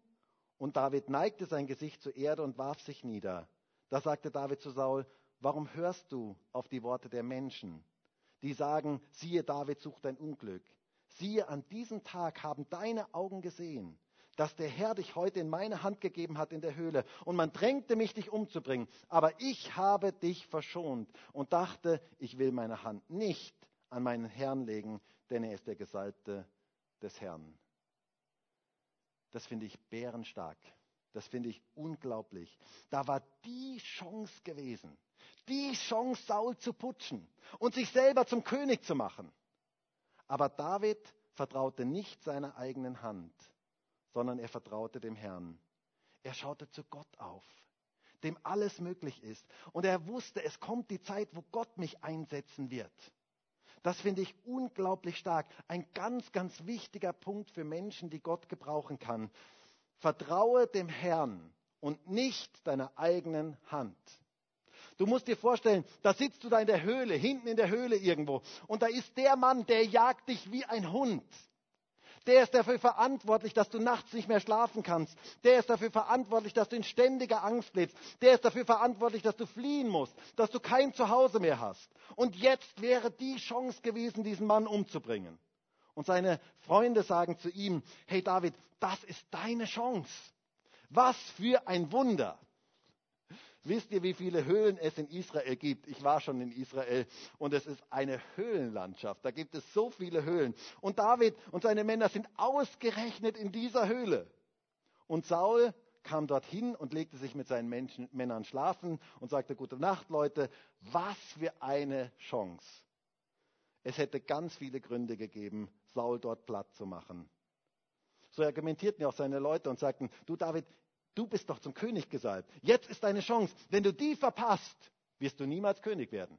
und David neigte sein Gesicht zur Erde und warf sich nieder. Da sagte David zu Saul, warum hörst du auf die Worte der Menschen, die sagen, siehe, David sucht dein Unglück. Siehe, an diesem Tag haben deine Augen gesehen, dass der Herr dich heute in meine Hand gegeben hat in der Höhle. Und man drängte mich, dich umzubringen. Aber ich habe dich verschont und dachte, ich will meine Hand nicht an meinen Herrn legen, denn er ist der Gesalbte des Herrn. Das finde ich bärenstark. Das finde ich unglaublich. Da war die Chance gewesen, die Chance, Saul zu putschen und sich selber zum König zu machen. Aber David vertraute nicht seiner eigenen Hand, sondern er vertraute dem Herrn. Er schaute zu Gott auf, dem alles möglich ist. Und er wusste, es kommt die Zeit, wo Gott mich einsetzen wird. Das finde ich unglaublich stark. Ein ganz, ganz wichtiger Punkt für Menschen, die Gott gebrauchen kann. Vertraue dem Herrn und nicht deiner eigenen Hand. Du musst dir vorstellen, da sitzt du da in der Höhle, hinten in der Höhle irgendwo. Und da ist der Mann, der jagt dich wie ein Hund. Der ist dafür verantwortlich, dass du nachts nicht mehr schlafen kannst. Der ist dafür verantwortlich, dass du in ständiger Angst lebst. Der ist dafür verantwortlich, dass du fliehen musst, dass du kein Zuhause mehr hast. Und jetzt wäre die Chance gewesen, diesen Mann umzubringen. Und seine Freunde sagen zu ihm, hey David, das ist deine Chance. Was für ein Wunder. Wisst ihr, wie viele Höhlen es in Israel gibt? Ich war schon in Israel und es ist eine Höhlenlandschaft. Da gibt es so viele Höhlen. Und David und seine Männer sind ausgerechnet in dieser Höhle. Und Saul kam dorthin und legte sich mit seinen Menschen, Männern schlafen und sagte, gute Nacht, Leute, was für eine Chance. Es hätte ganz viele Gründe gegeben, Saul dort platt zu machen. So argumentierten ja auch seine Leute und sagten, du David, Du bist doch zum König gesalbt. Jetzt ist deine Chance. Wenn du die verpasst, wirst du niemals König werden.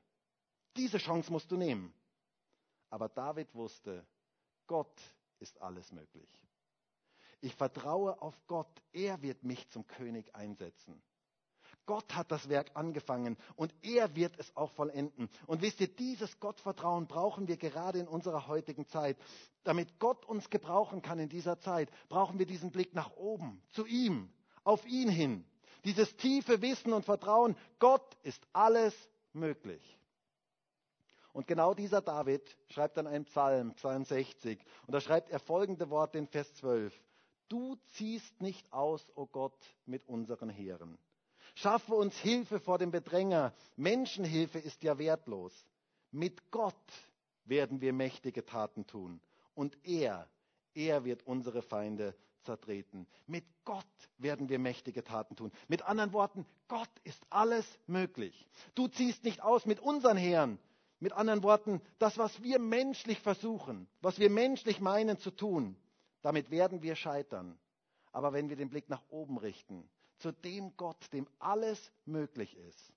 Diese Chance musst du nehmen. Aber David wusste, Gott ist alles möglich. Ich vertraue auf Gott. Er wird mich zum König einsetzen. Gott hat das Werk angefangen und er wird es auch vollenden. Und wisst ihr, dieses Gottvertrauen brauchen wir gerade in unserer heutigen Zeit. Damit Gott uns gebrauchen kann in dieser Zeit, brauchen wir diesen Blick nach oben, zu ihm, auf ihn hin. Dieses tiefe Wissen und Vertrauen, Gott ist alles möglich. Und genau dieser David schreibt dann einen Psalm, Psalm 60, und da schreibt er folgende Worte in Vers 12. Du ziehst nicht aus, o oh Gott, mit unseren Heeren. Schaffe uns Hilfe vor dem Bedränger. Menschenhilfe ist ja wertlos. Mit Gott werden wir mächtige Taten tun. Und er, er wird unsere Feinde zertreten. Mit Gott werden wir mächtige Taten tun. Mit anderen Worten, Gott ist alles möglich. Du ziehst nicht aus mit unseren Heeren. Mit anderen Worten, das, was wir menschlich versuchen, was wir menschlich meinen zu tun, damit werden wir scheitern. Aber wenn wir den Blick nach oben richten, zu dem Gott, dem alles möglich ist,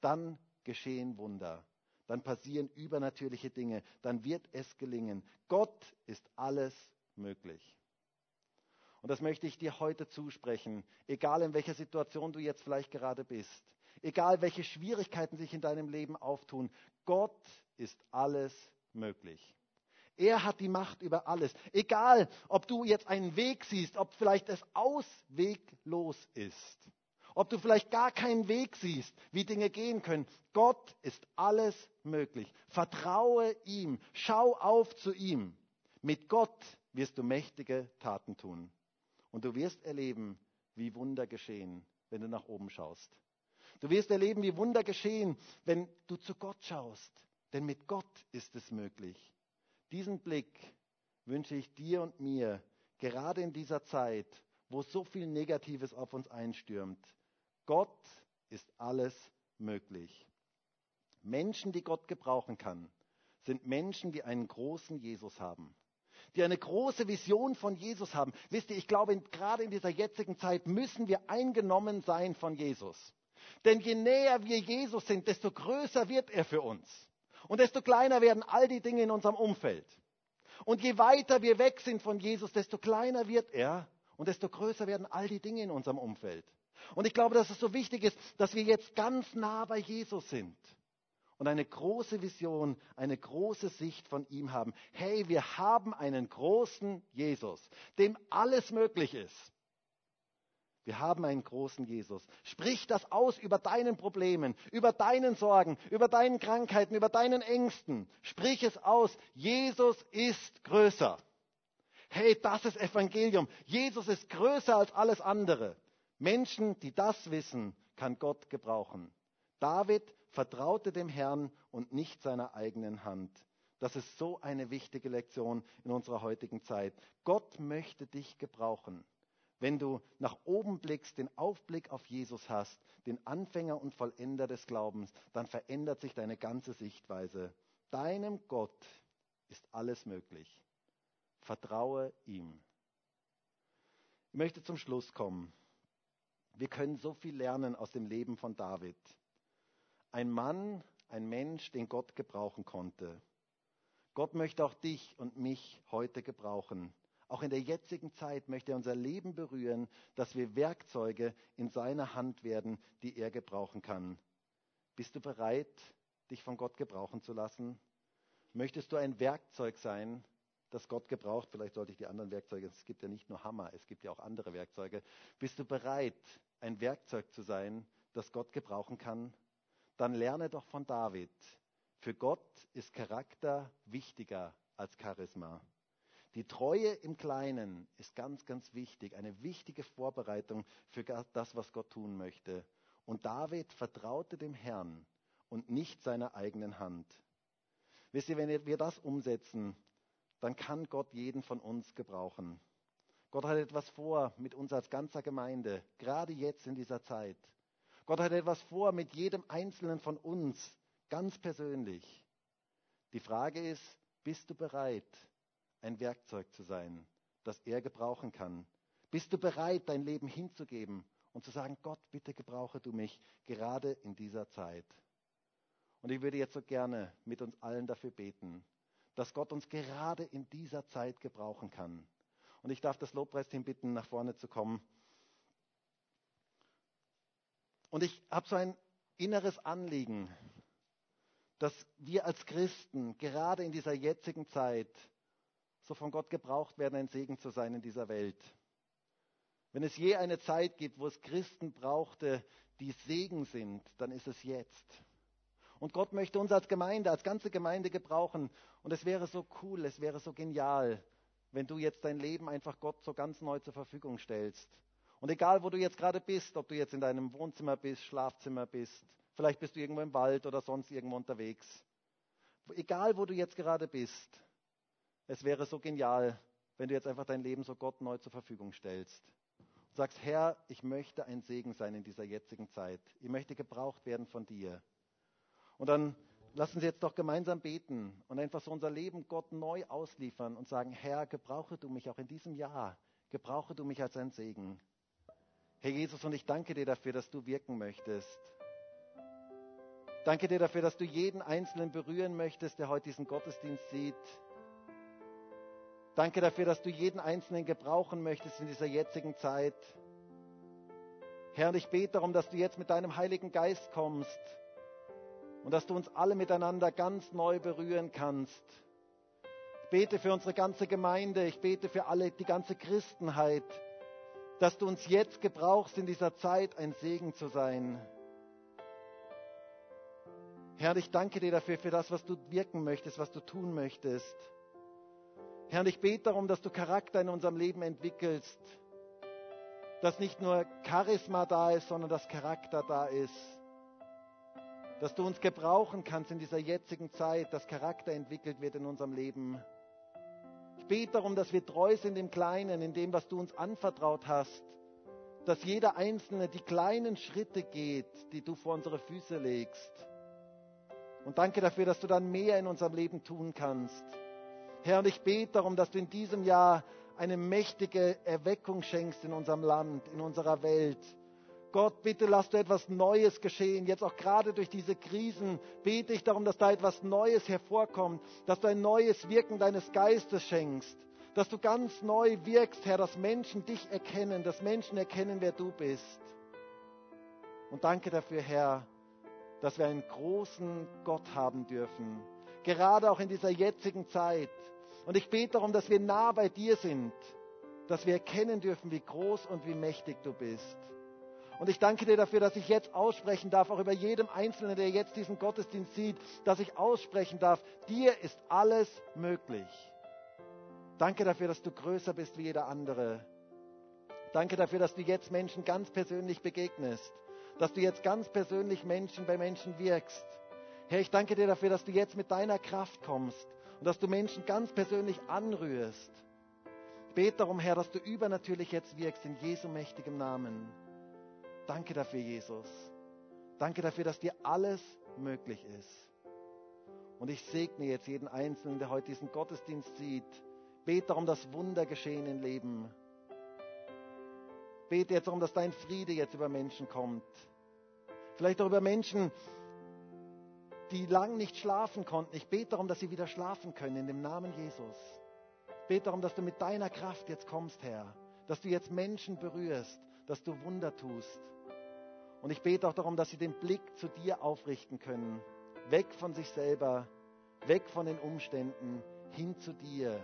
dann geschehen Wunder. Dann passieren übernatürliche Dinge. Dann wird es gelingen. Gott ist alles möglich. Und das möchte ich dir heute zusprechen, egal in welcher Situation du jetzt vielleicht gerade bist, egal welche Schwierigkeiten sich in deinem Leben auftun, Gott ist alles möglich. Er hat die Macht über alles. Egal, ob du jetzt einen Weg siehst, ob vielleicht es ausweglos ist, ob du vielleicht gar keinen Weg siehst, wie Dinge gehen können. Gott ist alles möglich. Vertraue ihm. Schau auf zu ihm. Mit Gott wirst du mächtige Taten tun. Und du wirst erleben, wie Wunder geschehen, wenn du nach oben schaust. Du wirst erleben, wie Wunder geschehen, wenn du zu Gott schaust. Denn mit Gott ist es möglich. Diesen Blick wünsche ich dir und mir, gerade in dieser Zeit, wo so viel Negatives auf uns einstürmt. Gott ist alles möglich. Menschen, die Gott gebrauchen kann, sind Menschen, die einen großen Jesus haben die eine große Vision von Jesus haben. Wisst ihr, ich glaube, gerade in dieser jetzigen Zeit müssen wir eingenommen sein von Jesus. Denn je näher wir Jesus sind, desto größer wird er für uns. Und desto kleiner werden all die Dinge in unserem Umfeld. Und je weiter wir weg sind von Jesus, desto kleiner wird er und desto größer werden all die Dinge in unserem Umfeld. Und ich glaube, dass es so wichtig ist, dass wir jetzt ganz nah bei Jesus sind und eine große Vision, eine große Sicht von ihm haben. Hey, wir haben einen großen Jesus, dem alles möglich ist. Wir haben einen großen Jesus. Sprich das aus über deinen Problemen, über deinen Sorgen, über deinen Krankheiten, über deinen Ängsten. Sprich es aus. Jesus ist größer. Hey, das ist Evangelium. Jesus ist größer als alles andere. Menschen, die das wissen, kann Gott gebrauchen. David vertraute dem Herrn und nicht seiner eigenen Hand. Das ist so eine wichtige Lektion in unserer heutigen Zeit. Gott möchte dich gebrauchen. Wenn du nach oben blickst, den Aufblick auf Jesus hast, den Anfänger und Vollender des Glaubens, dann verändert sich deine ganze Sichtweise. Deinem Gott ist alles möglich. Vertraue ihm. Ich möchte zum Schluss kommen. Wir können so viel lernen aus dem Leben von David. Ein Mann, ein Mensch, den Gott gebrauchen konnte. Gott möchte auch dich und mich heute gebrauchen. Auch in der jetzigen Zeit möchte er unser Leben berühren, dass wir Werkzeuge in seiner Hand werden, die er gebrauchen kann. Bist du bereit, dich von Gott gebrauchen zu lassen? Möchtest du ein Werkzeug sein, das Gott gebraucht? Vielleicht sollte ich die anderen Werkzeuge, es gibt ja nicht nur Hammer, es gibt ja auch andere Werkzeuge. Bist du bereit, ein Werkzeug zu sein, das Gott gebrauchen kann? Dann lerne doch von David. Für Gott ist Charakter wichtiger als Charisma. Die Treue im Kleinen ist ganz, ganz wichtig, eine wichtige Vorbereitung für das, was Gott tun möchte. Und David vertraute dem Herrn und nicht seiner eigenen Hand. Wisst ihr, wenn wir das umsetzen, dann kann Gott jeden von uns gebrauchen. Gott hat etwas vor mit uns als ganzer Gemeinde, gerade jetzt in dieser Zeit. Gott hat etwas vor mit jedem Einzelnen von uns, ganz persönlich. Die Frage ist, bist du bereit, ein Werkzeug zu sein, das er gebrauchen kann? Bist du bereit, dein Leben hinzugeben und zu sagen, Gott, bitte gebrauche du mich gerade in dieser Zeit? Und ich würde jetzt so gerne mit uns allen dafür beten, dass Gott uns gerade in dieser Zeit gebrauchen kann. Und ich darf das Lobpreisteam bitten, nach vorne zu kommen. Und ich habe so ein inneres Anliegen, dass wir als Christen gerade in dieser jetzigen Zeit so von Gott gebraucht werden, ein Segen zu sein in dieser Welt. Wenn es je eine Zeit gibt, wo es Christen brauchte, die Segen sind, dann ist es jetzt. Und Gott möchte uns als Gemeinde, als ganze Gemeinde gebrauchen. Und es wäre so cool, es wäre so genial, wenn du jetzt dein Leben einfach Gott so ganz neu zur Verfügung stellst. Und egal, wo du jetzt gerade bist, ob du jetzt in deinem Wohnzimmer bist, Schlafzimmer bist, vielleicht bist du irgendwo im Wald oder sonst irgendwo unterwegs. Egal, wo du jetzt gerade bist, es wäre so genial, wenn du jetzt einfach dein Leben so Gott neu zur Verfügung stellst. Und sagst, Herr, ich möchte ein Segen sein in dieser jetzigen Zeit. Ich möchte gebraucht werden von dir. Und dann lassen Sie jetzt doch gemeinsam beten und einfach so unser Leben Gott neu ausliefern und sagen, Herr, gebrauche du mich auch in diesem Jahr. Gebrauche du mich als ein Segen. Herr Jesus, und ich danke dir dafür, dass du wirken möchtest. Danke dir dafür, dass du jeden Einzelnen berühren möchtest, der heute diesen Gottesdienst sieht. Danke dafür, dass du jeden Einzelnen gebrauchen möchtest in dieser jetzigen Zeit. Herr, ich bete darum, dass du jetzt mit deinem Heiligen Geist kommst und dass du uns alle miteinander ganz neu berühren kannst. Ich bete für unsere ganze Gemeinde, ich bete für alle, die ganze Christenheit, dass du uns jetzt gebrauchst, in dieser Zeit ein Segen zu sein. Herr, ich danke dir dafür, für das, was du wirken möchtest, was du tun möchtest. Herr, ich bete darum, dass du Charakter in unserem Leben entwickelst. Dass nicht nur Charisma da ist, sondern dass Charakter da ist. Dass du uns gebrauchen kannst in dieser jetzigen Zeit, dass Charakter entwickelt wird in unserem Leben. Ich bete darum, dass wir treu sind im Kleinen, in dem, was du uns anvertraut hast. Dass jeder Einzelne die kleinen Schritte geht, die du vor unsere Füße legst. Und danke dafür, dass du dann mehr in unserem Leben tun kannst. Herr, und ich bete darum, dass du in diesem Jahr eine mächtige Erweckung schenkst in unserem Land, in unserer Welt. Gott, bitte lass du etwas Neues geschehen. Jetzt auch gerade durch diese Krisen bete ich darum, dass da etwas Neues hervorkommt, dass du ein neues Wirken deines Geistes schenkst, dass du ganz neu wirkst, Herr, dass Menschen dich erkennen, dass Menschen erkennen, wer du bist. Und danke dafür, Herr, dass wir einen großen Gott haben dürfen, gerade auch in dieser jetzigen Zeit. Und ich bete darum, dass wir nah bei dir sind, dass wir erkennen dürfen, wie groß und wie mächtig du bist. Und ich danke dir dafür, dass ich jetzt aussprechen darf, auch über jedem Einzelnen, der jetzt diesen Gottesdienst sieht, dass ich aussprechen darf, dir ist alles möglich. Danke dafür, dass du größer bist wie jeder andere. Danke dafür, dass du jetzt Menschen ganz persönlich begegnest, dass du jetzt ganz persönlich Menschen bei Menschen wirkst. Herr, ich danke dir dafür, dass du jetzt mit deiner Kraft kommst und dass du Menschen ganz persönlich anrührst. Ich bete darum, Herr, dass du übernatürlich jetzt wirkst in Jesu mächtigem Namen. Danke dafür, Jesus. Danke dafür, dass dir alles möglich ist. Und ich segne jetzt jeden Einzelnen, der heute diesen Gottesdienst sieht. Bete darum, dass Wunder geschehen im Leben. Bete jetzt darum, dass dein Friede jetzt über Menschen kommt. Vielleicht auch über Menschen, die lang nicht schlafen konnten. Ich bete darum, dass sie wieder schlafen können in dem Namen Jesus. Bete darum, dass du mit deiner Kraft jetzt kommst, Herr. Dass du jetzt Menschen berührst, dass du Wunder tust. Und ich bete auch darum, dass sie den Blick zu dir aufrichten können. Weg von sich selber, weg von den Umständen, hin zu dir,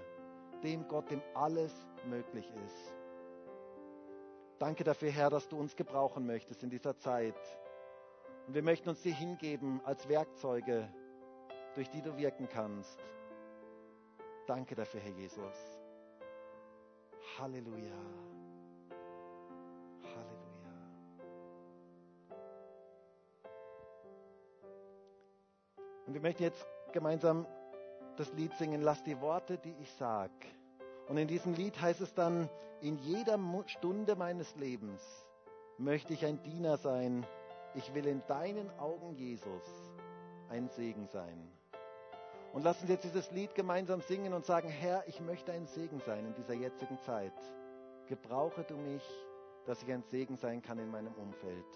dem Gott, dem alles möglich ist. Danke dafür, Herr, dass du uns gebrauchen möchtest in dieser Zeit. Und wir möchten uns dir hingeben als Werkzeuge, durch die du wirken kannst. Danke dafür, Herr Jesus. Halleluja. Und wir möchten jetzt gemeinsam das Lied singen, lass die Worte, die ich sag. Und in diesem Lied heißt es dann, in jeder Stunde meines Lebens möchte ich ein Diener sein, ich will in deinen Augen, Jesus, ein Segen sein. Und lassen Sie jetzt dieses Lied gemeinsam singen und sagen, Herr, ich möchte ein Segen sein in dieser jetzigen Zeit. Gebrauche du mich, dass ich ein Segen sein kann in meinem Umfeld.